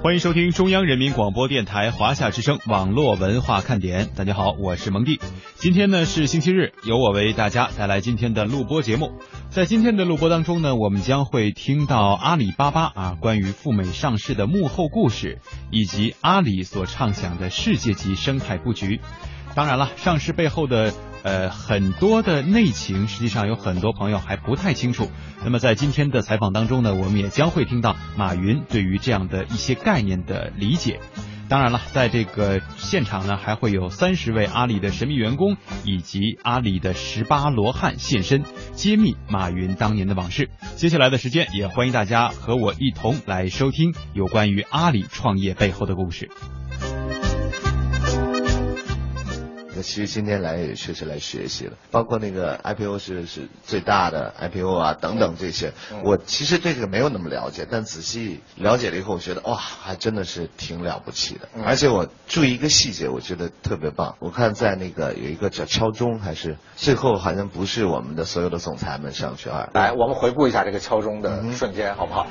欢迎收听中央人民广播电台华夏之声网络文化看点。大家好，我是蒙蒂。今天呢是星期日，由我为大家带来今天的录播节目。在今天的录播当中呢，我们将会听到阿里巴巴啊关于赴美上市的幕后故事，以及阿里所畅想的世界级生态布局。当然了，上市背后的呃很多的内情，实际上有很多朋友还不太清楚。那么在今天的采访当中呢，我们也将会听到马云对于这样的一些概念的理解。当然了，在这个现场呢，还会有三十位阿里的神秘员工以及阿里的十八罗汉现身，揭秘马云当年的往事。接下来的时间，也欢迎大家和我一同来收听有关于阿里创业背后的故事。那其实今天来也确实来学习了，包括那个 IPO 是是最大的 IPO 啊等等这些，我其实对这个没有那么了解，但仔细了解了以后，我觉得哇，还真的是挺了不起的。而且我注意一个细节，我觉得特别棒。我看在那个有一个叫敲钟，还是最后好像不是我们的所有的总裁们上去啊。来，我们回顾一下这个敲钟的瞬间，好不好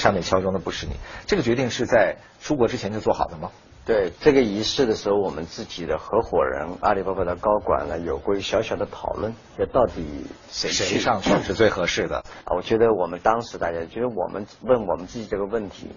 上面敲钟的不是你，这个决定是在出国之前就做好的吗？对这个仪式的时候，我们自己的合伙人阿里巴巴的高管呢，有过小小的讨论，这到底谁谁上去是最合适的？啊？我觉得我们当时大家觉得我们问我们自己这个问题，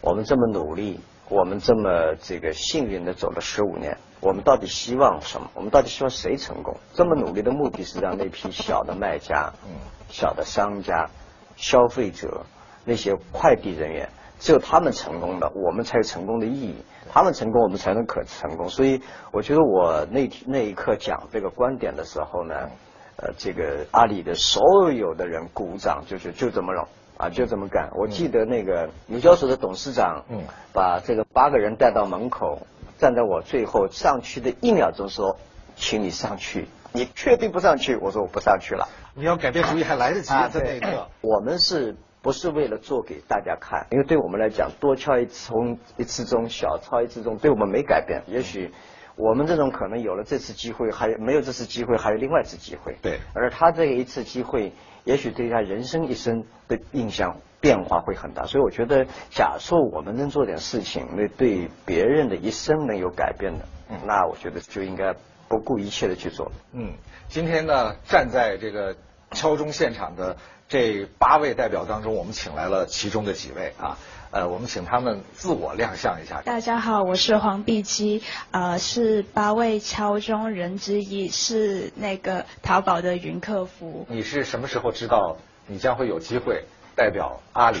我们这么努力，我们这么这个幸运的走了十五年，我们到底希望什么？我们到底希望谁成功？这么努力的目的是让那批小的卖家、嗯小的商家、消费者、那些快递人员，只有他们成功了，我们才有成功的意义。他们成功，我们才能可成功。所以，我觉得我那天那一刻讲这个观点的时候呢，呃，这个阿里的所有的人鼓掌，就是就这么弄啊，就这么干。我记得那个纽交所的董事长，嗯把这个八个人带到门口，站在我最后上去的一秒钟说，请你上去。你确定不上去？我说我不上去了。你要改变主意还来得及，啊，在那一刻。我们是不是为了做给大家看？因为对我们来讲，多敲一次钟，一次钟，小敲一次钟，对我们没改变。也许我们这种可能有了这次机会，还没有这次机会，还有另外一次机会。对而他这一次机会，也许对他人生一生的印象变化会很大。所以我觉得，假设我们能做点事情，那对别人的一生能有改变的，那我觉得就应该不顾一切的去做。嗯，今天呢，站在这个敲钟现场的这八位代表当中，我们请来了其中的几位啊，呃，我们请他们自我亮相一下。大家好，我是黄碧姬，呃，是八位敲钟人之一，是那个淘宝的云客服。你是什么时候知道你将会有机会代表阿里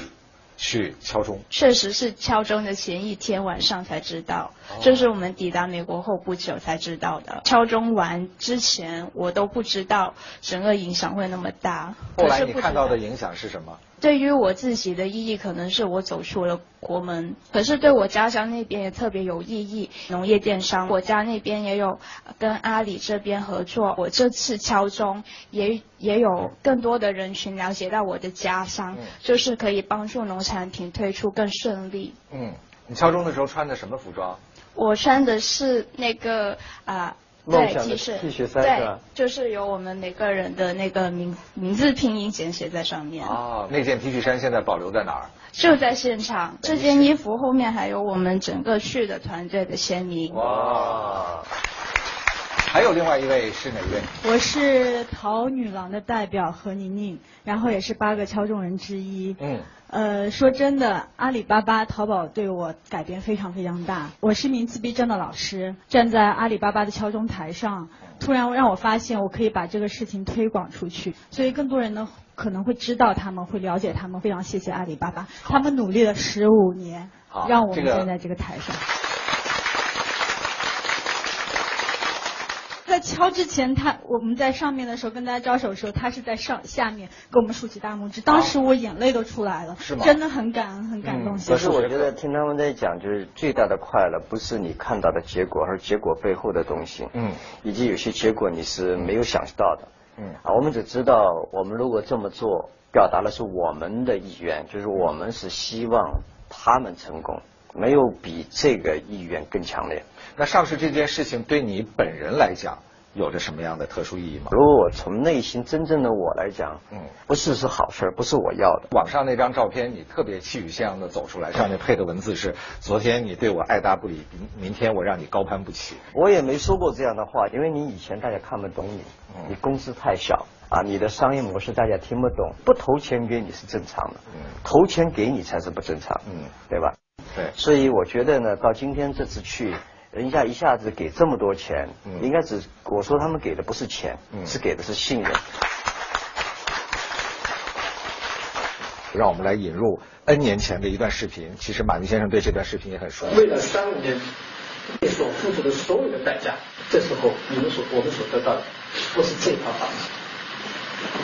去敲钟？确实是敲钟的前一天晚上才知道，这是我们抵达美国后不久才知道的。敲钟完之前，我都不知道整个影响会那么大。后来你看到的影响是什么？对于我自己的意义，可能是我走出了国门。可是对我家乡那边也特别有意义，农业电商，我家那边也有呃跟阿里这边合作。我这次敲钟也也有更多的人群了解到我的家乡，嗯就是可以帮助农产品推出更顺利。嗯，你敲钟的时候穿的什么服装？我穿的是那个啊。梦对想的 T 恤衫是对吧，就是有我们每个人的那个名名字拼音简写在上面。哦，那件 T 恤衫现在保留在哪儿？就在现场，这件衣服后面还有我们整个去的团队的签名。哇！还有另外一位是哪位？我是淘女郎的代表何宁宁，然后也是八个敲钟人之一。嗯，呃，说真的，阿里巴巴、淘宝对我改变非常非常大。我是一名自闭症的老师，站在阿里巴巴的敲钟台上，突然让我发现我可以把这个事情推广出去，所以更多人呢可能会知道他们，会了解他们。非常谢谢阿里巴巴，他们努力了十五年，让我们站在这个台上。在敲之前，他我们在上面的时候跟大家招手的时候，他是在上下面给我们竖起大拇指，当时我眼泪都出来了，是吗真的很感恩，很感动。可是我觉得听他们在讲，就是最大的快乐不是你看到的结果，而是结果背后的东西。嗯，以及有些结果你是没有想到的。嗯啊，我们只知道我们如果这么做，表达的是我们的意愿，就是我们是希望他们成功，没有比这个意愿更强烈。那上市这件事情对你本人来讲有着什么样的特殊意义吗？如果我从内心真正的我来讲，嗯不是是好事儿，不是我要的。网上那张照片，你特别气宇轩昂的走出来，上面配的文字是：昨天你对我爱答不理，明明天我让你高攀不起。我也没说过这样的话，因为你以前大家看不懂你，你公司太小啊，你的商业模式大家听不懂，不投钱给你是正常的，投钱给你才是不正常，嗯，对吧？对，所以我觉得呢，到今天这次去，人家一下子给这么多钱，嗯应该只我说他们给的不是钱，嗯是给的是信任。让我们来引入 N 年前的一段视频。其实马云先生对这段视频也很熟悉。为了三五年你所付出的所有的代价，这时候你们所我们所得到的不是这套房子，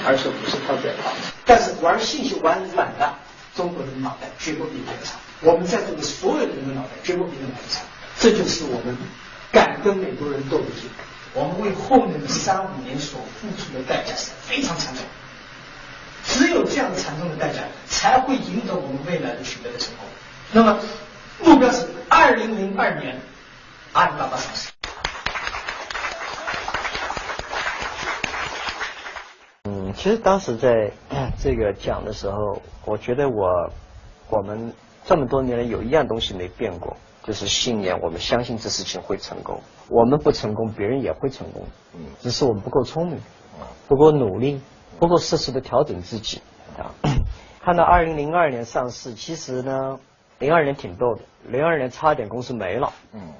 而是五十套这套房子。但是玩信息玩软的中国人的脑袋绝不比别人差，我们在座的所有人的脑袋绝不比别人差，这就是我们敢跟美国人斗的结果。我们为后面的三五年所付出的代价是非常惨重。只有这样惨重的代价，才会赢得我们未来的取得的成功。那么，目标是二零零二年阿里巴巴上市。嗯，其实当时在这个讲的时候，我觉得我我们这么多年来有一样东西没变过，就是信念。我们相信这事情会成功，我们不成功，别人也会成功。嗯只是我们不够聪明，不够努力，不够适时的调整自己啊。看到二零零二年上市，其实呢，零二年挺逗的，零二年差点公司没了。嗯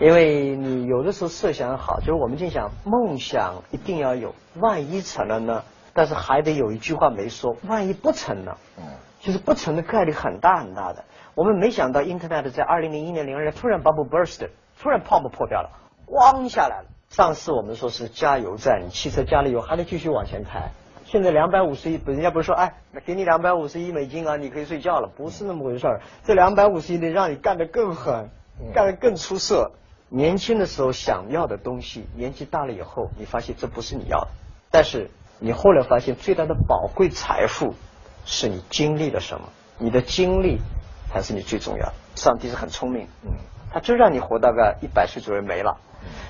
因为你有的时候设想好，就是我们就想梦想一定要有，万一成了呢？但是还得有一句话没说，万一不成了？嗯就是不成的概率很大很大的。我们没想到 Internet 在二零零一年、零二年突然 bubble burst，突然泡沫破掉了，咣下来了。上次我们说是加油站，你汽车加了油还得继续往前开。现在两百五十亿，人家不是说，哎，给你两百五十亿美金啊，你可以睡觉了，不是那么回事儿。这两百五十亿得让你干得更狠，干得更出色。年轻的时候想要的东西，年纪大了以后，你发现这不是你要的。但是你后来发现，最大的宝贵财富是你经历了什么，你的经历才是你最重要的。上帝是很聪明，嗯，他就让你活到个一百岁左右没了。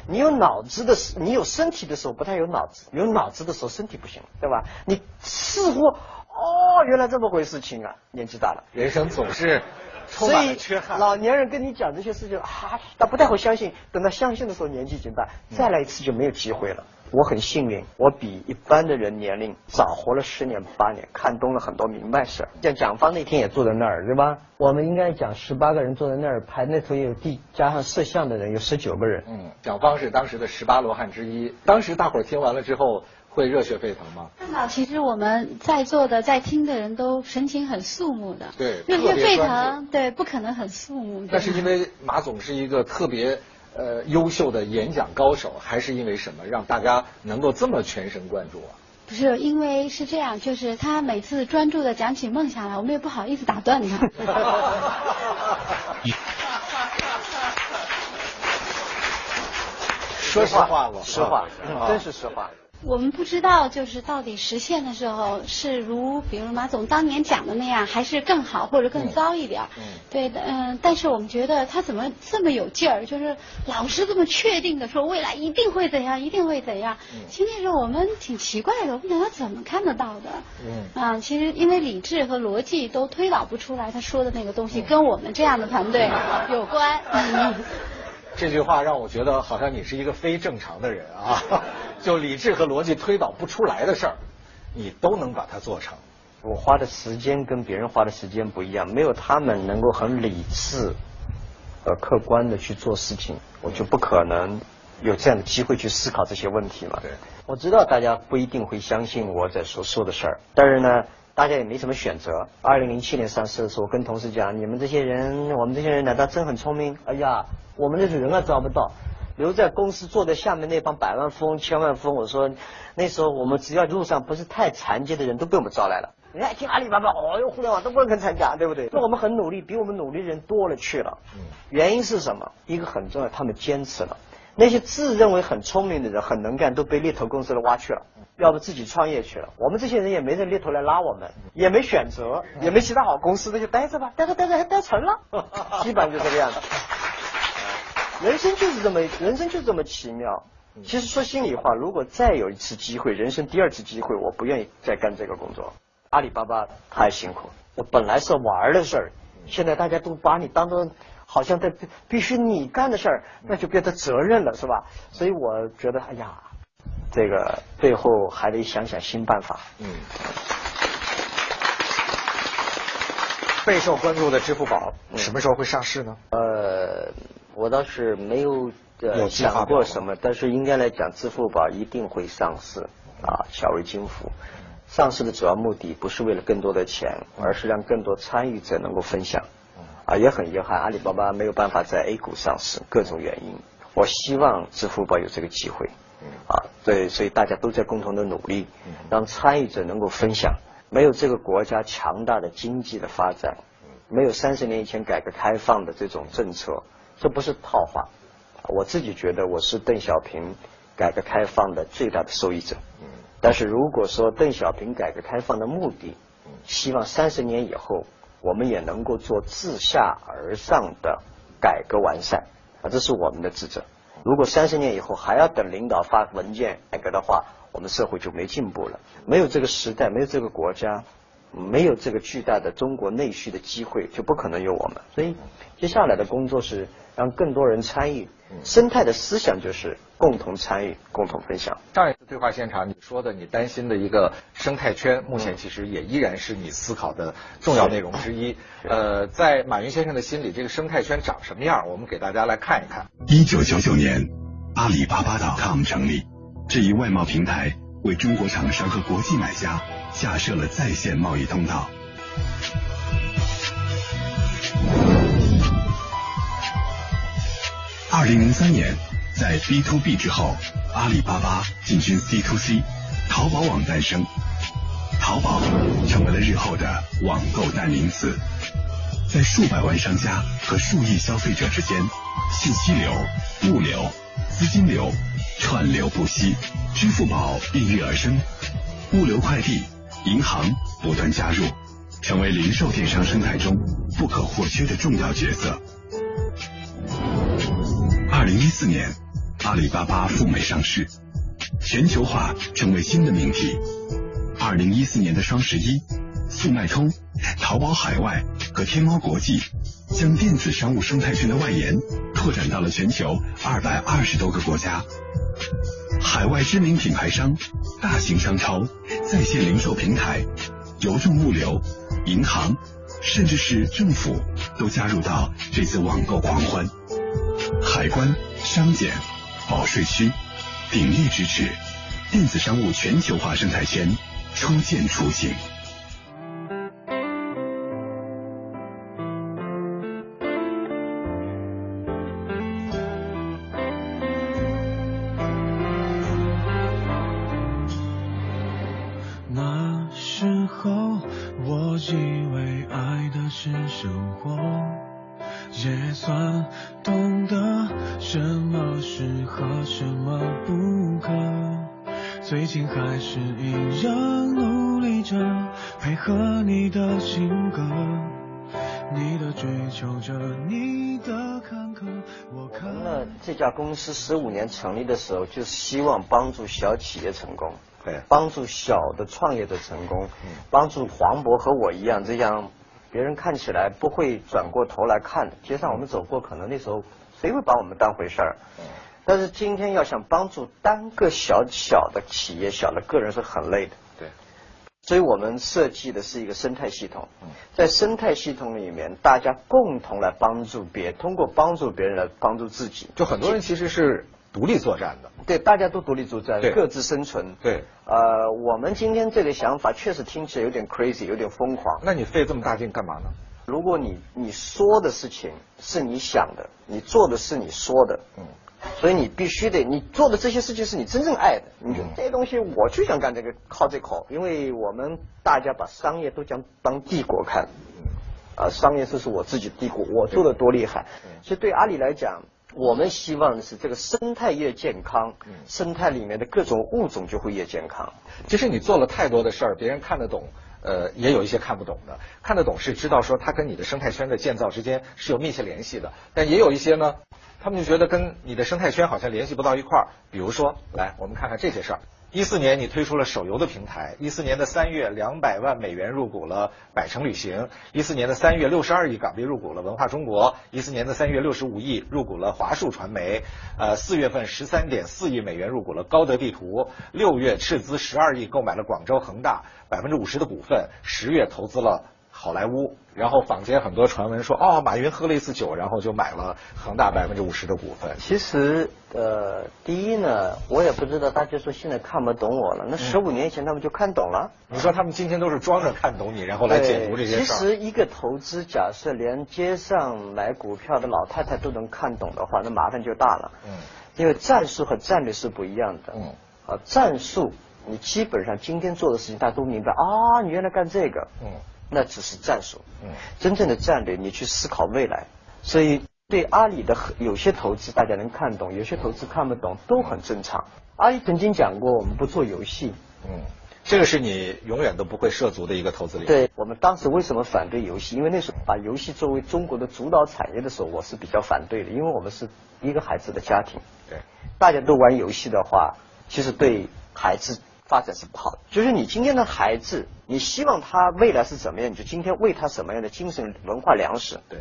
你有脑子的时，你有身体的时候不太有脑子，有脑子的时候身体不行，对吧？你似乎哦，原来这么回事情啊，年纪大了。人生总是充所以满了缺憾。老年人跟你讲这些事情啊，他不太会相信。等他相信的时候，年纪已经大，再来一次就没有机会了。我很幸运，我比一般的人年龄早活了十年八年，看懂了很多明白事儿。像蒋方那天也坐在那儿，对吧？我们应该讲十八个人坐在那儿排，那头也有地加上摄像的人有十九个人。嗯，蒋方是当时的十八罗汉之一。当时大伙儿听完了之后，会热血沸腾吗？看到其实我们在座的、在听的人都神情很肃穆的，对热血沸腾，对，不可能很肃穆。那是因为马总是一个特别呃优秀的演讲高手，还是因为什么让大家能够这么全神贯注啊？不是因为是这样，就是他每次专注的讲起梦想来，我们也不好意思打断他。说实话吧，实话，啊真是实话。我们不知道，就是到底实现的时候是如，比如马总当年讲的那样，还是更好或者更糟一点对的，嗯，但是我们觉得他怎么这么有劲儿，就是老是这么确定的说未来一定会怎样，一定会怎样。嗯其实那时候我们挺奇怪的，我们想他怎么看得到的？嗯啊，其实因为理智和逻辑都推导不出来，他说的那个东嗯西跟我们这样的团队有关。嗯 这句话让我觉得好像你是一个非正常的人啊，就理智和逻辑推导不出来的事儿，你都能把它做成。我花的时间跟别人花的时间不一样，没有他们能够很理智、呃客观的去做事情，我就不可能有这样的机会去思考这些问题嘛。对，我知道大家不一定会相信我在所说的事儿，但是呢，大家也没什么选择。二零零七年上市的时候，我跟同事讲，你们这些人，我们这些人难道真很聪明？哎呀，我们那时候人啊招不到。留在公司坐在下面那帮百万富翁、千万富翁，我说那时候我们只要路上不是太残疾的人都被我们招来了。人家听阿里巴巴，哦哟，互联网都不肯参加，对不对？那我们很努力，比我们努力的人多了去了。原因是什么？一个很重要，他们坚持了。那些自认为很聪明的人、很能干，都被猎头公司的挖去了，要不自己创业去了。我们这些人也没人猎头来拉我们，也没选择，也没其他好公司，那就待着吧，待着待着还待成了，基本上就这个样子。人生就是这么，人生就是这么奇妙。其实说心里话，如果再有一次机会，人生第二次机会，我不愿意再干这个工作。阿里巴巴太辛苦，我本来是玩的事儿，现在大家都把你当做好像在必须你干的事儿，那就变成责任了，是吧？所以我觉得，哎呀，这个背后还得想想新办法。嗯。备受关注的支付宝什么时候会上市呢？呃，我倒是没有呃想过什么，但是应该来讲，支付宝一定会上市啊，小微金服。上市的主要目的不是为了更多的钱，而是让更多参与者能够分享。啊，也很遗憾，阿里巴巴没有办法在 A 股上市，各种原因。我希望支付宝有这个机会。啊，对，所以大家都在共同的努力，让参与者能够分享。没有这个国家强大的经济的发展，没有三十年以前改革开放的这种政策，这不是套话。我自己觉得我是邓小平改革开放的最大的受益者。但是如果说邓小平改革开放的目的，希望三十年以后我们也能够做自下而上的改革完善，啊，这是我们的职责。如果三十年以后还要等领导发文件改革的话，我们社会就没进步了，没有这个时代，没有这个国家，没有这个巨大的中国内需的机会，就不可能有我们。所以接下来的工作是让更多人参与。生态的思想就是共同参与、共同分享。上一次对话现场你说的你担心的一个生态圈，目前其实也依然是你思考的重要内容之一。呃，在马云先生的心里，这个生态圈长什么样？我们给大家来看一看。一九九九年，阿里巴巴 .com 成立，这一外贸平台为中国厂商和国际买家架设了在线贸易通道。二零零三年，在 B to B 之后，阿里巴巴进军 C to C，淘宝网诞生，淘宝成为了日后的网购代名词。在数百万商家和数亿消费者之间，信息流、物流、资金流串流不息，支付宝应运而生，物流快递、银行不断加入，成为零售电商生态中不可或缺的重要角色。二零一四年，阿里巴巴赴美上市，全球化成为新的命题。二零一四年的双十一，速卖通、淘宝海外和天猫国际将电子商务生态圈的外延拓展到了全球二百二十多个国家。海外知名品牌商、大型商超、在线零售平台、邮政物流、银行，甚至是政府都加入到这次网购狂欢。海关、商检、保税区鼎力支持电子商务全球化生态圈初见雏形。司十五年成立的时候，就是希望帮助小企业成功，对，帮助小的创业者成功，帮助黄渤和我一样这样，别人看起来不会转过头来看的。街上我们走过，可能那时候谁会把我们当回事儿？但是今天要想帮助单个小小的企业、小的个人是很累的。对，所以我们设计的是一个生态系统，在生态系统里面，大家共同来帮助别，通过帮助别人来帮助自己。就很多人其实是独立作战的。对，大家都独立作战，各自生存。对，呃，我们今天这个想法确实听起来有点 crazy，有点疯狂。那你费这么大劲干嘛呢？如果你你说的事情是你想的，你做的是你说的，嗯，所以你必须得，你做的这些事情是你真正爱的。你觉得这些东西，我就想干这个，靠这口。因为我们大家把商业都将当帝国看，啊，商业这是我自己的帝国，我做的多厉害。所以对阿里来讲，我们希望的是这个生态越健康，生态里面的各种物种就会越健康。其实你做了太多的事儿，别人看得懂。呃，也有一些看不懂的，看得懂是知道说它跟你的生态圈的建造之间是有密切联系的，但也有一些呢，他们就觉得跟你的生态圈好像联系不到一块儿。比如说，来我们看看这些事儿。一四年你推出了手游的平台，一四年的三月两百万美元入股了百城旅行，一四年的三月六十二亿港币入股了文化中国，一四年的三月六十五亿入股了华数传媒，呃四月份十三点四亿美元入股了高德地图，六月斥资十二亿购买了广州恒大百分之五十的股份，十月投资了。好莱坞，然后坊间很多传闻说，哦，马云喝了一次酒，然后就买了恒大百分之五十的股份。其实，呃，第一呢，我也不知道大家说现在看不懂我了，那十五年前他们就看懂了。你说他们今天都是装着看懂你，然后来解读这些事其实一个投资，假设连街上买股票的老太太都能看懂的话，那麻烦就大了。嗯。因为战术和战略是不一样的。嗯。啊，战术你基本上今天做的事情大家都明白啊，你原来干这个。嗯。那只是战术，嗯，真正的战略你去思考未来，所以对阿里的有些投资大家能看懂，有些投资看不懂都很正常。阿里曾经讲过，我们不做游戏，嗯，这个是你永远都不会涉足的一个投资领域。对我们当时为什么反对游戏？因为那时候把游戏作为中国的主导产业的时候，我是比较反对的，因为我们是一个孩子的家庭，对，大家都玩游戏的话，其实对孩子。发展是不好的，就是你今天的孩子，你希望他未来是怎么样，你就今天喂他什么样的精神文化粮食。对，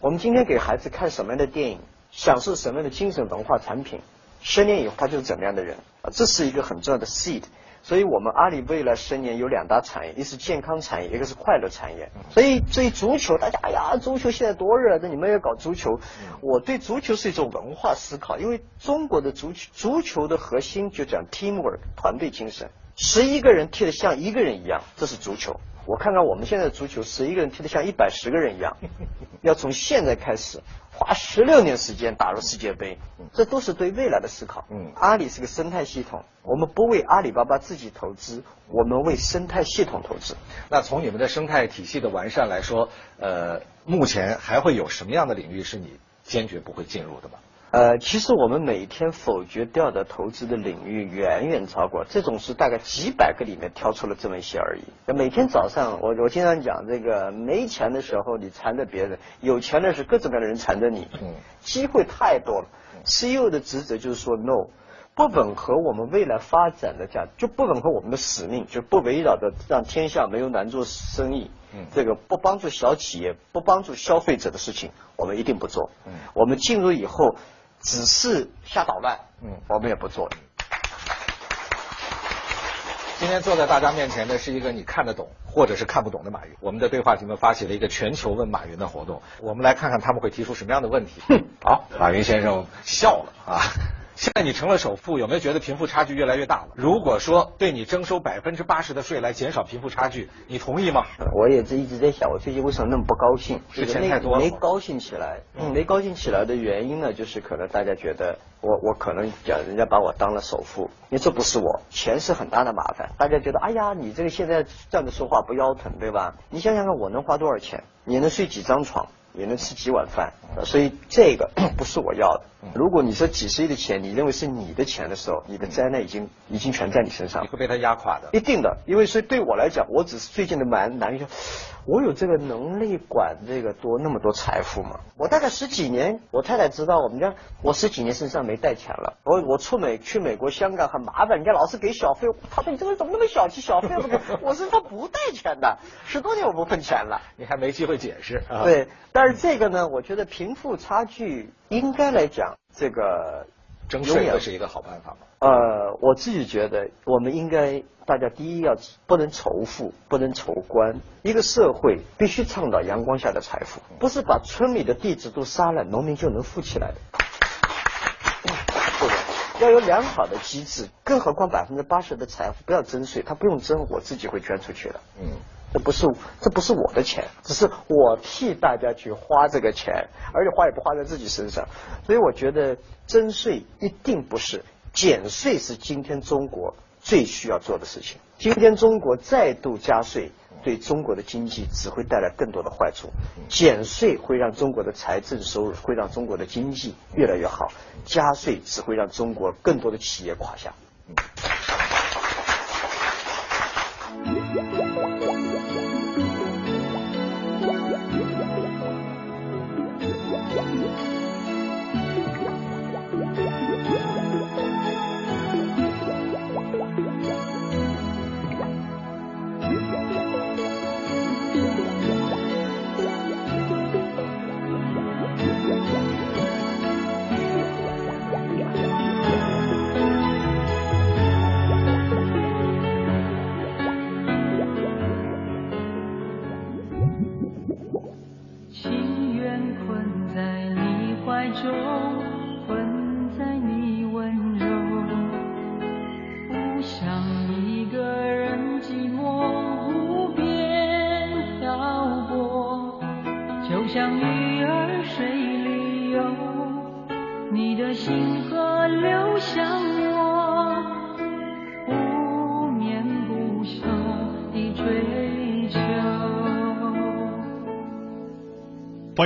我们今天给孩子看什么样的电影，享受什么样的精神文化产品，十年以后他就是怎么样的人啊，这是一个很重要的 seed。所以我们阿里未来十年有两大产业，一是健康产业，一个是快乐产业。所以对足球，大家哎呀，足球现在多热，那你们要搞足球。我对足球是一种文化思考，因为中国的足球，足球的核心就讲 teamwork 团队精神，十一个人踢得像一个人一样，这是足球。我看看我们现在的足球，十一个人踢得像一百十个人一样，要从现在开始。花十六年时间打入世界杯，这都是对未来的思考。嗯，阿里是个生态系统，我们不为阿里巴巴自己投资，我们为生态系统投资。那从你们的生态体系的完善来说，呃，目前还会有什么样的领域是你坚决不会进入的吗？呃，其实我们每天否决掉的投资的领域远远超过这种是大概几百个里面挑出了这么一些而已。每天早上，我我经常讲这个没钱的时候你缠着别人，有钱的是各种各样的人缠着你。嗯，机会太多了。CEO 的职责就是说 no，不吻合我们未来发展的价值，就不吻合我们的使命，就不围绕着让天下没有难做生意。嗯，这个不帮助小企业、不帮助消费者的事情，我们一定不做。嗯，我们进入以后。只是瞎捣乱，嗯，我们也不做。今天坐在大家面前的是一个你看得懂或者是看不懂的马云。我们的对话节目发起了一个全球问马云的活动，我们来看看他们会提出什么样的问题。好，马云先生笑了啊。现在你成了首富，有没有觉得贫富差距越来越大了？如果说对你征收百分之八十的税来减少贫富差距，你同意吗？我也是一直在想，我最近为什么那么不高兴？是钱太多了。没高兴起来，嗯没高兴起来的原因呢，就是可能大家觉得我我可能讲人家把我当了首富，因为这不是我，钱是很大的麻烦。大家觉得哎呀，你这个现在站着说话不腰疼，对吧？你想想看，我能花多少钱？你能睡几张床？也能吃几碗饭，所以这个 不是我要的。如果你说几十亿的钱，你认为是你的钱的时候，你的灾难已经已经全在你身上，你会被他压垮的。一定的，因为所以对我来讲，我只是最近的蛮难一些。我有这个能力管这个多那么多财富吗？我大概十几年，我太太知道我们家，我十几年身上没带钱了。我我出美去美国、香港很麻烦，人家老是给小费。他说你这个人怎么那么小气，小费不给？我身上不带钱的，十多年我不碰钱了。你还没机会解释啊。对，但是这个呢，我觉得贫富差距应该来讲，这个征税会是一个好办法吗？呃，我自己觉得，我们应该大家第一要不能仇富，不能仇官。一个社会必须倡导阳光下的财富，不是把村里的地主都杀了，农民就能富起来的。要有良好的机制，更何况百分之八十的财富不要征税，他不用征，我自己会捐出去的。嗯，这不是这不是我的钱，只是我替大家去花这个钱，而且花也不花在自己身上。所以我觉得征税一定不是，减税是今天中国最需要做的事情。今天中国再度加税，对中国的经济只会带来更多的坏处。减税会让中国的财政收入，会让中国的经济越来越好；加税只会让中国更多的企业垮下。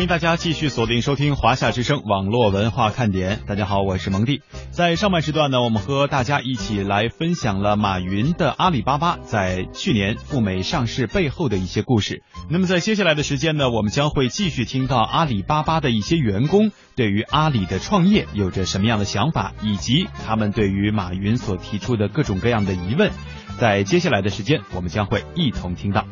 欢迎大家继续锁定收听华夏之声网络文化看点。大家好，我是蒙蒂。在上半时段呢，我们和大家一起来分享了马云的阿里巴巴在去年赴美上市背后的一些故事。那么在接下来的时间呢，我们将会继续听到阿里巴巴的一些员工对于阿里的创业有着什么样的想法，以及他们对于马云所提出的各种各样的疑问。在接下来的时间，我们将会一同听到。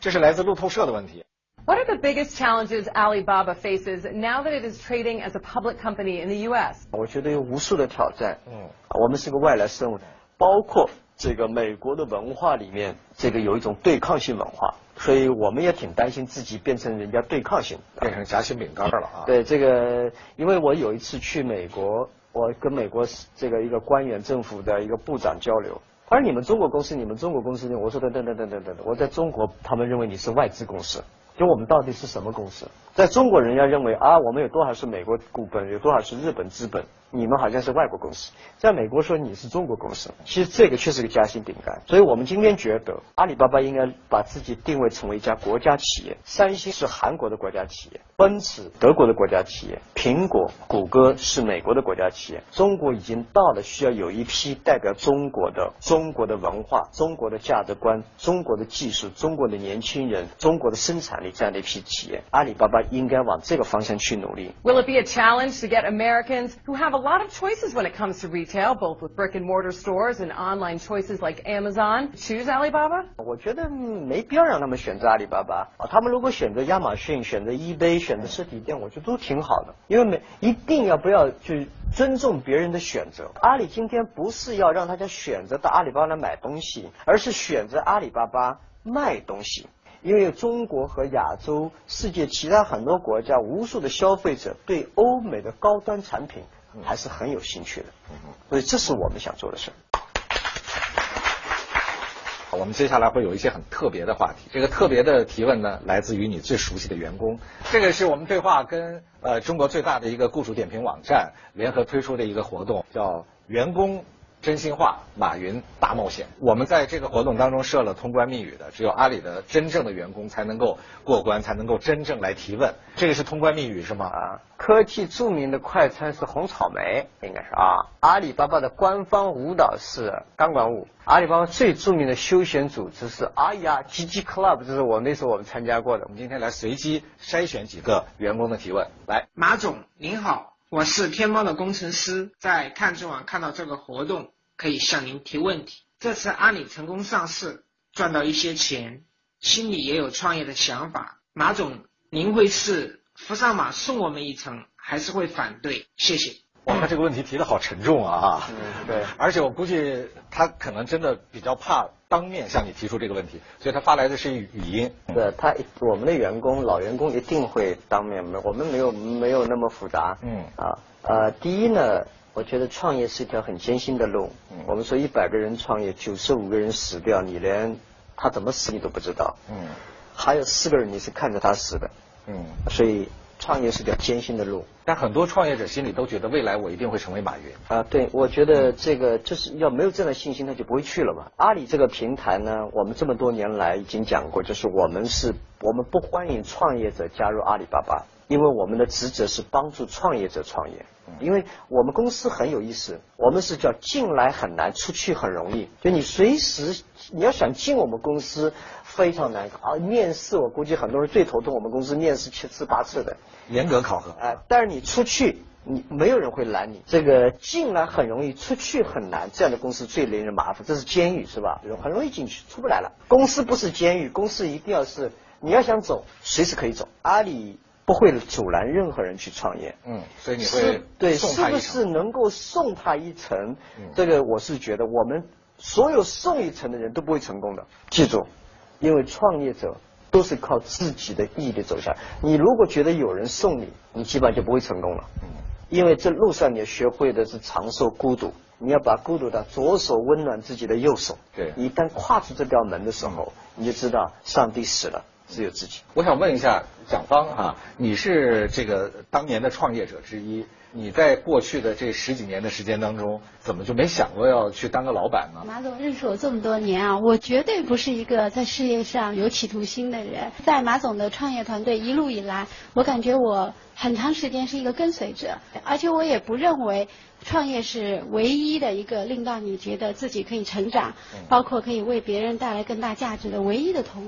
这是来自路透社的问题。What are the biggest challenges Alibaba faces now that it is trading as a public company in the U.S.? 我觉得有无数的挑战。嗯，我们是个外来生物，包括这个美国的文化里面，这个有一种对抗性文化，所以我们也挺担心自己变成人家对抗性，变成夹心饼干了啊。对这个，因为我有一次去美国，我跟美国这个一个官员、政府的一个部长交流。他说：“你们中国公司，你们中国公司呢？”我说：“等等等等等等等，我在中国，他们认为你是外资公司。就我们到底是什么公司？在中国，人家认为啊，我们有多少是美国股本，有多少是日本资本，你们好像是外国公司。在美国说你是中国公司，其实这个确实个夹心饼干。所以我们今天觉得，阿里巴巴应该把自己定位成为一家国家企业。三星是韩国的国家企业，奔驰德国的国家企业，苹果、谷歌是美国的国家企业。中国已经到了需要有一批代表中国的、中国的文化、中国的价值观、中国的技术、中国的年轻人、中国的生产力这样的一批企业。阿里巴巴应该往这个方向去努力。Will it be a challenge to get Americans who have a lot of choices when it comes to retail, both with brick and mortar stores and online choices like Amazon, choose Alibaba? 我觉得嗯没必要让他们选择阿里巴巴啊，他们如果选择亚马逊、选择 eBay、选择实体店，我觉得都挺好的，因为每一定要不要去尊重别人的选择。阿里今天不是要让大家选择到阿里巴巴来买东西，而是选择阿里巴巴卖东西。因为中国和亚洲、世界其他很多国家，无数的消费者对欧美的高端产品还是很有兴趣的，所以这是我们想做的事。我们接下来会有一些很特别的话题。这个特别的提问呢，来自于你最熟悉的员工。这个是我们对话跟呃中国最大的一个雇主点评网站联合推出的一个活动，叫员工真心话马云大冒险。我们在这个活动当中设了通关密语的，只有阿里的真正的员工才能够过关，才能够真正来提问。这个是通关密语是吗？啊，科技著名的快餐是红草莓，应该是啊。阿里巴巴的官方舞蹈是钢管舞。阿里巴巴最著名的休闲组织是阿呀 GG Club，这是我那时候我们参加过的。我们今天来随机筛选几个员工的提问，来，马总您好，我是天猫的工程师，在探知网看到这个活动，可以向您提问题。这次阿里成功上市，赚到一些钱，心里也有创业的想法。马总，您会是扶上马送我们一程，还是会反对？谢谢。哇，他这个问题提的好沉重啊！嗯，对，而且我估计他可能真的比较怕当面向你提出这个问题，所以他发来的是语音。对他，我们的员工老员工一定会当面，我们没有没有那么复杂。嗯啊呃，第一呢，我觉得创业是一条很艰辛的路。嗯我们说一百个人创业，九十五个人死掉，你连他怎么死你都不知道。嗯，还有四个人你是看着他死的。嗯，所以创业是条艰辛的路。但很多创业者心里都觉得未来我一定会成为马云。啊，对，我觉得这个就是要没有这样的信心，他就不会去了嘛。阿里这个平台呢，我们这么多年来已经讲过，就是我们是我们不欢迎创业者加入阿里巴巴，因为我们的职责是帮助创业者创业。因为我们公司很有意思，我们是叫进来很难，出去很容易。就你随时你要想进我们公司非常难啊，面试我估计很多人最头痛，我们公司面试七次八次的，严格考核。哎，但是你出去。你没有人会拦你，这个进来很容易，出去很难，这样的公司最令人麻烦。这是监狱是吧？很容易进去，出不来了。公司不是监狱，公司一定要是你要想走，随时可以走。阿里不会阻拦任何人去创业。嗯，所以你会对，是不是能够送他一程？这个我是觉得，我们所有送一程的人都不会成功的。记住，因为创业者都是靠自己的毅力走下来。你如果觉得有人送你，你基本上就不会成功了。嗯。因为这路上你要学会的是长寿孤独，你要把孤独的左手温暖自己的右手。对，一旦跨出这道门的时候，你就知道上帝死了，只有自己。我想问一下蒋方哈，你是这个当年的创业者之一。你在过去的这十几年的时间当中，怎么就没想过要去当个老板呢？马总认识我这么多年啊，我绝对不是一个在事业上有企图心的人。在马总的创业团队一路以来，我感觉我很长时间是一个跟随者，而且我也不认为创业是唯一的一个令到你觉得自己可以成长，包括可以为别人带来更大价值的唯一的通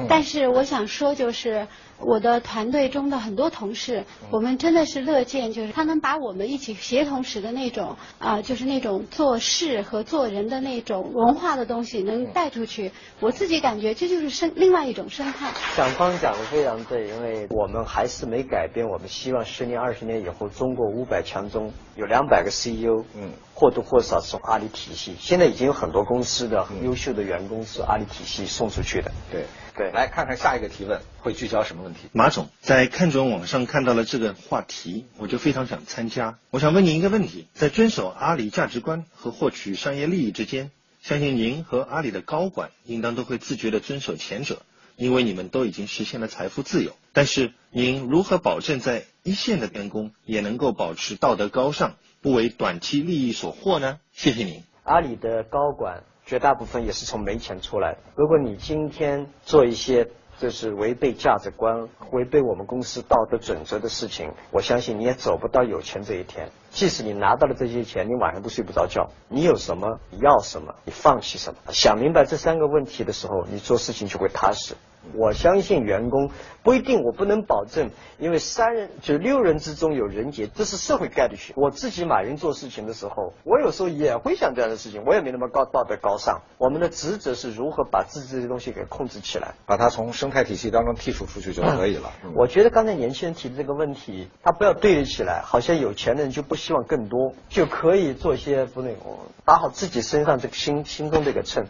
路。但是我想说，就是我的团队中的很多同事，我们真的是乐见，就是他能把我们一起协同时的那种啊，就是那种做事和做人的那种文化的东西能带出去。我自己感觉这就是生另外一种生态。蒋方讲的非常对，因为我们还是没改变，我们希望十年、二十年以后，中国五百强中有两百个 CEO，嗯，或多或少从阿里体系。现在已经有很多公司的优秀的员工是阿里体系送出去的。对。对，来看看下一个提问会聚焦什么问题？马总在看准网上看到了这个话题，我就非常想参加。我想问您一个问题：在遵守阿里价值观和获取商业利益之间，相信您和阿里的高管应当都会自觉地遵守前者，因为你们都已经实现了财富自由。但是您如何保证在一线的员工也能够保持道德高尚，不为短期利益所惑呢？谢谢您。阿里的高管。绝大部分也是从没钱出来。如果你今天做一些就是违背价值观、违背我们公司道德准则的事情，我相信你也走不到有钱这一天。即使你拿到了这些钱，你晚上都睡不着觉。你有什么，你要什么，你放弃什么？想明白这三个问题的时候，你做事情就会踏实。我相信员工不一定，我不能保证，因为三人就六人之中有人杰，这是社会概率学。我自己马云做事情的时候，我有时候也会想这样的事情，我也没那么高道德高尚。我们的职责是如何把自己这些东西给控制起来，把它从生态体系当中剔除出去就可以了。我觉得刚才年轻人提的这个问题，他不要对立起来，好像有钱的人就不希望更多，就可以做一些不那个，打好自己身上这个心心中这个秤。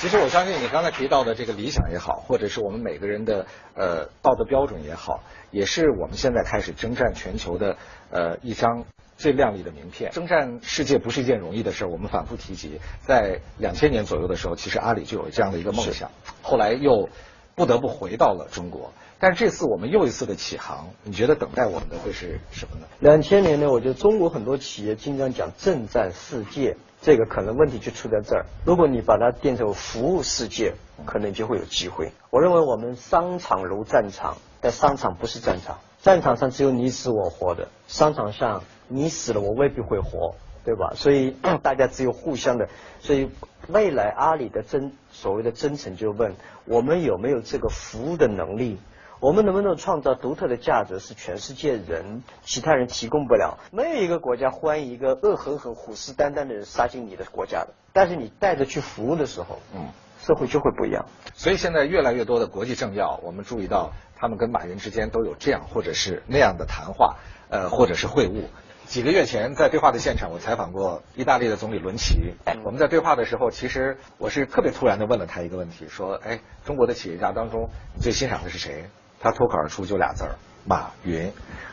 其实我相信你刚才提到的这个理想也好，或者是我们每个人的呃道德标准也好，也是我们现在开始征战全球的呃一张最亮丽的名片。征战世界不是一件容易的事儿，我们反复提及，在两千年左右的时候，其实阿里就有这样的一个梦想，后来又不得不回到了中国。但是这次我们又一次的起航，你觉得等待我们的会是什么呢？两千年呢，我觉得中国很多企业经常讲征战世界。这个可能问题就出在这儿。如果你把它变成服务世界，可能就会有机会。我认为我们商场如战场，但商场不是战场。战场上只有你死我活的，商场上你死了我未必会活，对吧？所以 大家只有互相的。所以未来阿里的真所谓的真诚，就问我们有没有这个服务的能力。我们能不能创造独特的价值，是全世界人其他人提供不了。没有一个国家欢迎一个恶狠狠、虎视眈眈的人杀进你的国家的。但是你带着去服务的时候，嗯，社会就会不一样。所以现在越来越多的国际政要，我们注意到他们跟马云之间都有这样或者是那样的谈话，呃，或者是会晤。几个月前在对话的现场，我采访过意大利的总理伦齐。我们在对话的时候，其实我是特别突然的问了他一个问题，说：“哎，中国的企业家当中，你最欣赏的是谁？”他脱口而出就俩字儿，马云。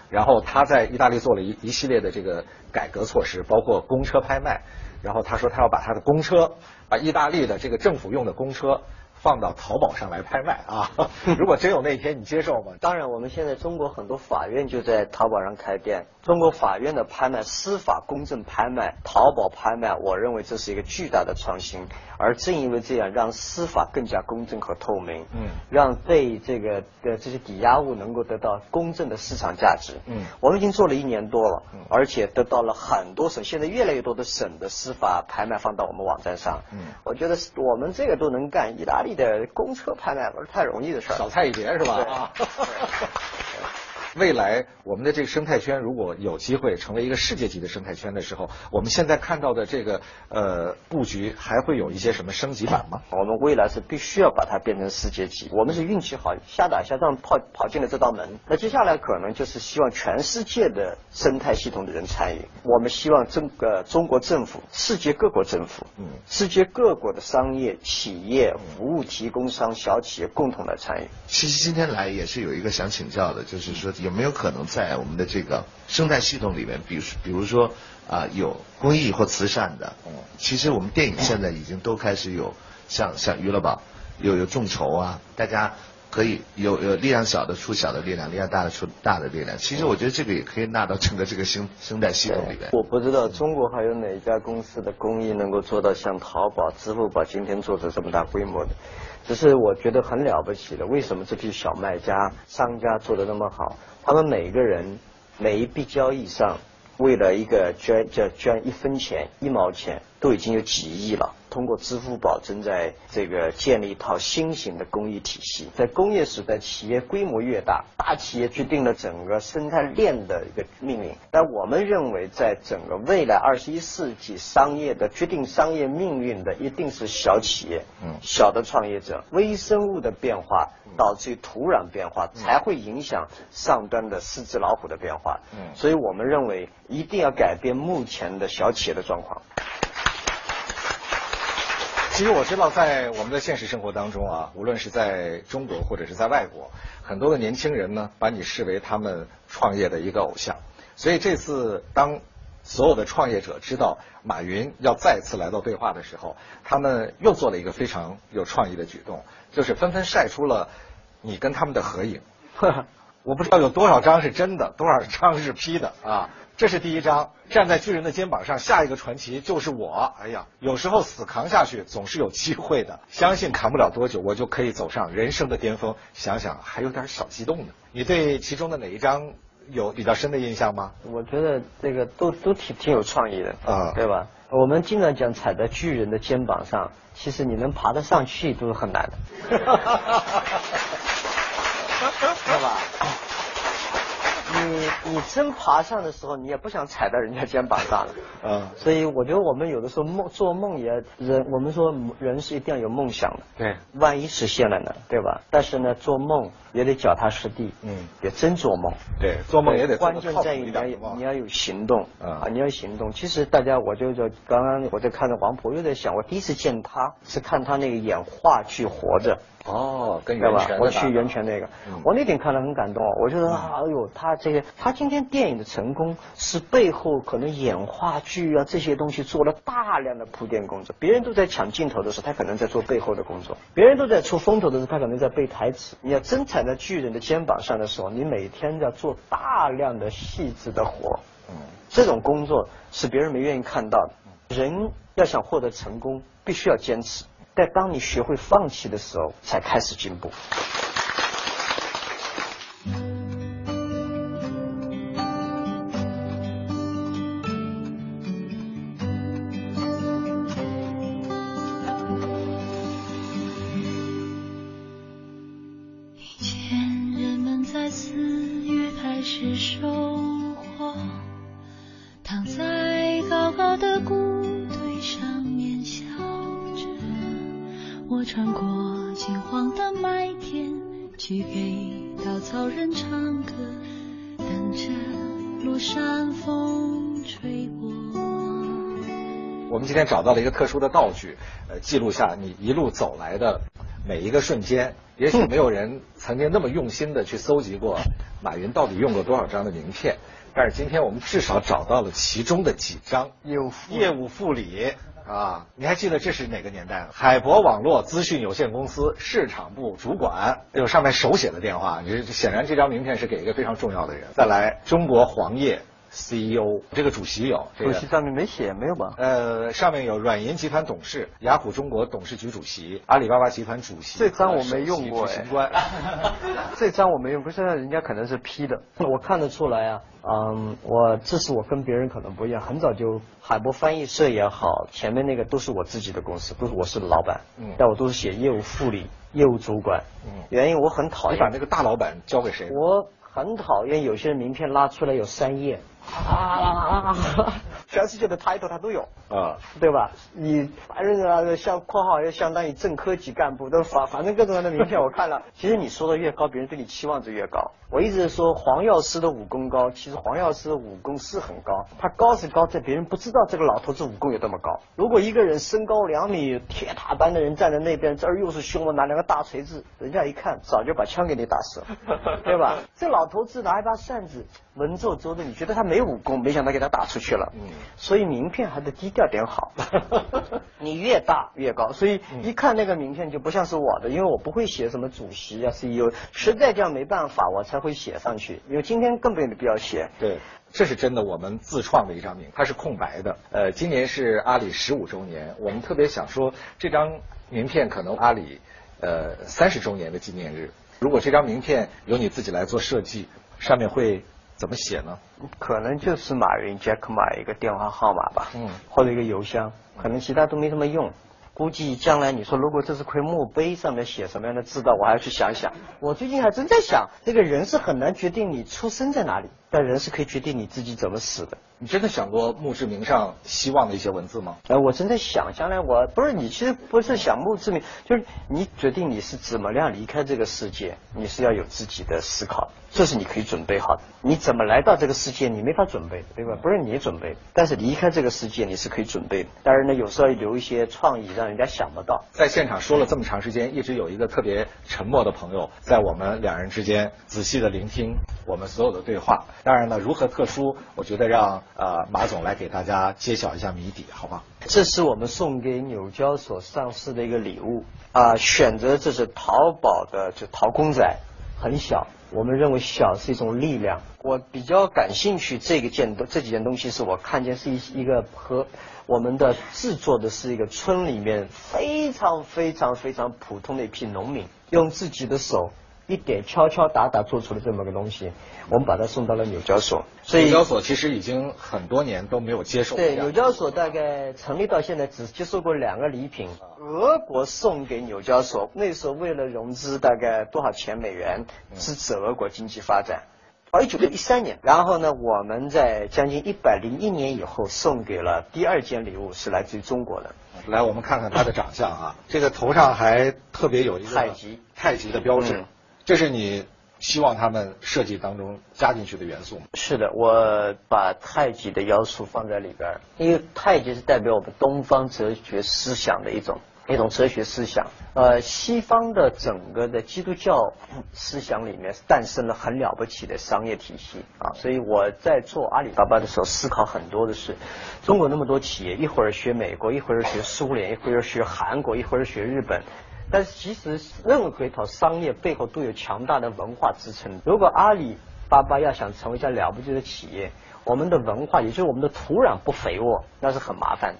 然后他在意大利做了一一系列的这个改革措施，包括公车拍卖，然后他说他要把他的公车，把意大利的这个政府用的公车。放到淘宝上来拍卖啊！如果真有那一天，你接受吗？当然，我们现在中国很多法院就在淘宝上开店。中国法院的拍卖、司法公正拍卖、淘宝拍卖，我认为这是一个巨大的创新。而正因为这样，让司法更加公正和透明，嗯，让被这个的这些抵押物能够得到公正的市场价值。嗯，我们已经做了一年多了，而且得到了很多省，现在越来越多的省的司法拍卖放到我们网站上。嗯，我觉得我们这个都能干，意大利的公车拍卖不是太容易的事儿，小菜一碟是吧？啊。未来我们的这个生态圈如果有机会成为一个世界级的生态圈的时候，我们现在看到的这个呃布局还会有一些什么升级版吗？我们未来是必须要把它变成世界级。我们是运气好，下打下仗跑跑进了这道门。那接下来可能就是希望全世界的生态系统的人参与。我们希望中个中国政府、世界各国政府、嗯，世界各国的商业企业、服务提供商、小企业共同来参与。其实今天来也是有一个想请教的，就是说。有没有可能在我们的这个生态系统里面，比如比如说啊，有公益或慈善的？嗯，其实我们电影现在已经都开始有，像像娱乐宝有有众筹啊，大家可以有有力量小的出小的力量，力量大的出大的力量。其实我觉得这个也可以纳到整个这个生生态系统里面。我不知道中国还有哪家公司的公益能够做到像淘宝、支付宝今天做出这么大规模的。只是我觉得很了不起的，为什么这批小卖家、商家做的那么好？他们每个人每一笔交易上，为了一个捐，叫捐一分钱、一毛钱，都已经有几亿了。通过支付宝正在这个建立一套新型的公益体系。在工业时代，企业规模越大，大企业决定了整个生态链的一个命运。但我们认为，在整个未来二十一世纪，商业的决定商业命运的一定是小企业，嗯，小的创业者。微生物的变化导致于土壤变化，才会影响上端的四只老虎的变化。嗯，所以我们认为一定要改变目前的小企业的状况。其实我知道，在我们的现实生活当中啊，无论是在中国或者是在外国，很多的年轻人呢，把你视为他们创业的一个偶像。所以这次当所有的创业者知道马云要再次来到对话的时候，他们又做了一个非常有创意的举动，就是纷纷晒出了你跟他们的合影。我不知道有多少张是真的，多少张是 P 的啊。这是第一张，站在巨人的肩膀上，下一个传奇就是我。哎呀，有时候死扛下去总是有机会的，相信扛不了多久，我就可以走上人生的巅峰。想想还有点小激动呢。你对其中的哪一张有比较深的印象吗？我觉得这个都都挺挺有创意的啊，对吧？我们经常讲踩在巨人的肩膀上，其实你能爬得上去都是很难的，对吧？你你真爬上的时候，你也不想踩到人家肩膀上了，嗯，所以我觉得我们有的时候梦做梦也人，我们说人是一定要有梦想的，对，万一实现了呢，对吧？但是呢，做梦也得脚踏实地，嗯，也真做梦，对，做梦也得关键在于你要你要有行动，啊，你要行动。其实大家我就说，刚刚我在看着王婆又在想，我第一次见他是看他那个演话剧《活着》。哦，跟源泉我去源泉那个，我那天看了很感动。我觉得，哎呦，他这个，他今天电影的成功是背后可能演话剧啊这些东西做了大量的铺垫工作。别人都在抢镜头的时候，他可能在做背后的工作；别人都在出风头的时候，他可能在背台词。你要真踩在巨人的肩膀上的时候，你每天要做大量的细致的活。嗯，这种工作是别人没愿意看到的。人要想获得成功，必须要坚持。但当你学会放弃的时候，才开始进步。找到了一个特殊的道具，呃，记录下你一路走来的每一个瞬间。也许没有人曾经那么用心的去搜集过马云到底用过多少张的名片。但是今天我们至少找到了其中的几张业务业务副理啊，你还记得这是哪个年代？海博网络资讯有限公司市场部主管，有上面手写的电话，这显然这张名片是给一个非常重要的人。再来，中国黄页 CEO，这个主席有，这个主席上面没写，没有吧？呃，上面有软银集团董事、雅虎中国董事局主席、阿里巴巴集团主席。这张我没用过，执行官。这张我没用过，现在人家可能是 P 的，我看得出来啊。嗯，我这是我跟别人可能不一样，很早就海博翻译社也好，前面那个都是我自己的公司，都是我是老板，嗯，但我都是写业务副理、业务主管，嗯，原因我很讨厌。你把那个大老板交给谁？我很讨厌有些人名片拉出来有三页。啊，全世界的 title 他都有啊，对吧？你反正啊，像括号要相当于正科级干部，都反反正各种各样的名片我看了。其实你说的越高，别人对你期望值越高。我一直说黄药师的武功高，其实黄药师的武功是很高，他高是高在别人不知道这个老头子武功有多么高。如果一个人身高两米，铁塔般的人站在那边，这儿又是凶的拿两个大锤子，人家一看早就把枪给你打死了，对吧？这老头子拿一把扇子，文绉绉的，你觉得他没武功，没想到给他打出去了。嗯，所以名片还得低调点好。你越大越高，所以一看那个名片就不像是我的，因为我不会写什么主席啊、CEO，实在这样没办法，我才会写上去。因为今天根本没必要写。对，这是真的，我们自创的一张名，它是空白的。呃，今年是阿里十五周年，我们特别想说，这张名片可能阿里呃三十周年的纪念日，如果这张名片由你自己来做设计，上面会怎么写呢？可能就是马云 Jack Ma 一个电话号码吧，嗯，或者一个邮箱，可能其他都没什么用。估计将来你说如果这是块墓碑，上面写什么样的字的，我还要去想想。我最近还真在想，这个人是很难决定你出生在哪里，但人是可以决定你自己怎么死的。你真的想过墓志铭上希望的一些文字吗？呃，我正在想，将来我不是你，其实不是想墓志铭，就是你决定你是怎么样离开这个世界，你是要有自己的思考，这是你可以准备好的。你怎么来到这个世界，你没法准备，对吧？不是你准备，但是离开这个世界你是可以准备的。当然呢，有时候留一些创意，让人家想不到。在现场说了这么长时间，一直有一个特别沉默的朋友，在我们两人之间仔细的聆听我们所有的对话。当然了，如何特殊，我觉得让呃马总来给大家揭晓一下谜底，好吗？这是我们送给纽交所上市的一个礼物啊、选择这是淘宝的就淘公仔，很小，我们认为小是一种力量。我比较感兴趣这个件这几件东西，是我看见是一一个和我们的制作的是一个村里面非常非常非常普通的一批农民，用自己的手一点敲敲打打做出了这么个东西，我们把它送到了纽交所。所以纽交所其实已经很多年都没有接受对，纽交所大概成立到现在只接受过两个礼品，俄国送给纽交所，那时候为了融资大概多少钱美元支持俄国经济发展。到一九六一三年，然后呢，我们在将近一百零一年以后送给了第二件礼物，是来自于中国的。来，我们看看他的长相啊，这个头上还特别有一个太极太极的标志，嗯这是你希望他们设计当中加进去的元素吗？是的，我把太极的要素放在里边，因为太极是代表我们东方哲学思想的一种一种哲学思想。呃，西方的整个的基督教思想里面诞生了很了不起的商业体系啊，所以我在做阿里巴巴的时候思考很多的是，中国那么多企业，一会儿学美国，一会儿学苏联，一会儿学韩国，一会儿学日本。但是其实任何一套商业背后都有强大的文化支撑。如果阿里巴巴要想成为一家了不起的企业，我们的文化，也就是我们的土壤不肥沃，那是很麻烦。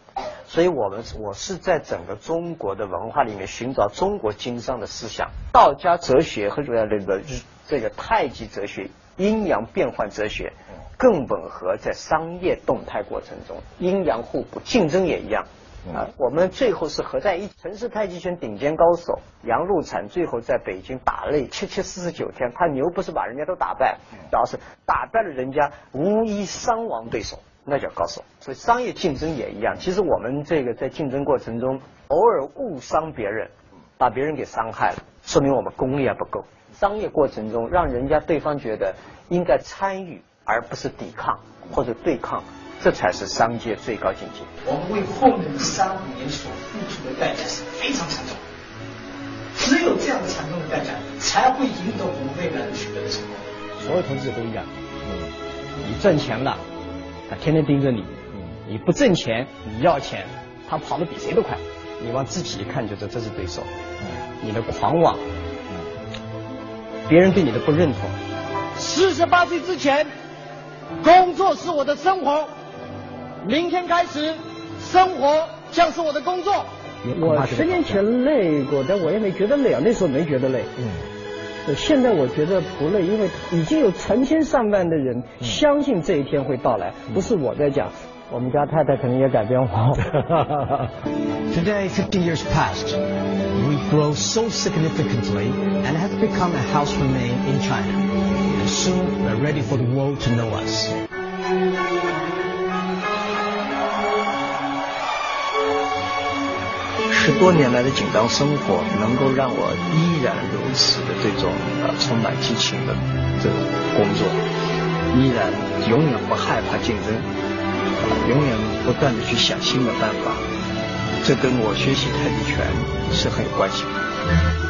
所以我们我是在整个中国的文化里面寻找中国经商的思想，道家哲学和这个这个这个太极哲学、阴阳变换哲学，更吻合在商业动态过程中，阴阳互补，竞争也一样。啊，我们最后是合在一起。城市太极拳顶尖高手杨露禅最后在北京打了七七四十九天，他牛不是把人家都打败，主要是打败了人家无一伤亡对手，那叫高手。所以商业竞争也一样。其实我们这个在竞争过程中偶尔误伤别人，把别人给伤害了，说明我们功力还不够。商业过程中让人家对方觉得应该参与，而不是抵抗或者对抗。这才是商界最高境界。我们为后面的三五年所付出的代价是非常惨重，只有这样的惨重的代价，才会赢得我们未来的取得的成功。所有投资者都一样，嗯，你赚钱了，他天天盯着你；你不挣钱，你要钱，他跑得比谁都快。你往自己一看，就知道这是对手。你的狂妄，别人对你的不认同。四十八岁之前，工作是我的生活。明天开始，生活将是我的工作。我十年前累过，但我也没觉得累啊，那时候没觉得累。嗯，现在我觉得不累，因为已经有成千上万的人相信这一天会到来，不是我在讲。我们家太太可能也改变我。Today, fifty years passed. We grow so significantly and have become a household name in China. And soon, we're ready for the world to know us. 十多年来的紧张生活，能够让我依然如此的这种呃充满激情的这种工作，依然永远不害怕竞争，永远不断的去想新的办法，这跟我学习太极拳是很有关系的。